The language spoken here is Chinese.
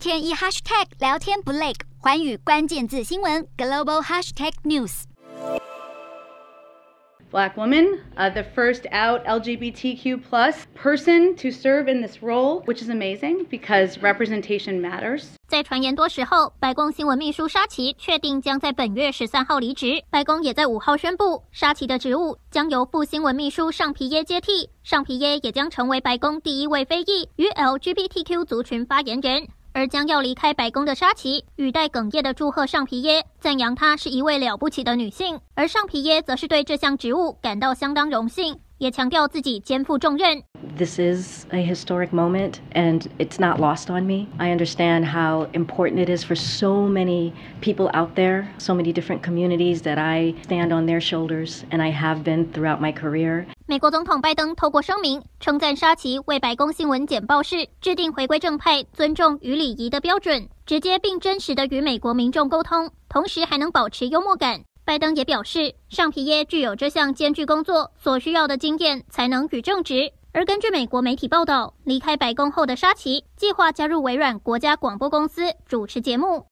天一 hashtag 聊天不累，环宇关键字新闻 global hashtag news。Black woman, uh, the first out LGBTQ plus person to serve in this role, which is amazing because representation matters. 在传言多时后，白宫新闻秘书沙奇确定将在本月十三号离职。白宫也在五号宣布，沙奇的职务将由副新闻秘书尚皮耶接替。尚皮耶也将成为白宫第一位非裔与 LGBTQ 族群发言人。而将要离开白宫的沙奇语带哽咽的祝贺尚皮耶，赞扬她是一位了不起的女性。而尚皮耶则是对这项职务感到相当荣幸，也强调自己肩负重任。This is a historic moment, and it's not lost on me. I understand how important it is for so many people out there, so many different communities that I stand on their shoulders, and I have been throughout my career. 美国总统拜登透过声明称赞沙奇为白宫新闻简报室制定回归正派、尊重与礼仪的标准，直接并真实的与美国民众沟通，同时还能保持幽默感。拜登也表示，尚皮耶具有这项艰巨工作所需要的经验、才能与正直。而根据美国媒体报道，离开白宫后的沙奇计划加入微软国家广播公司主持节目。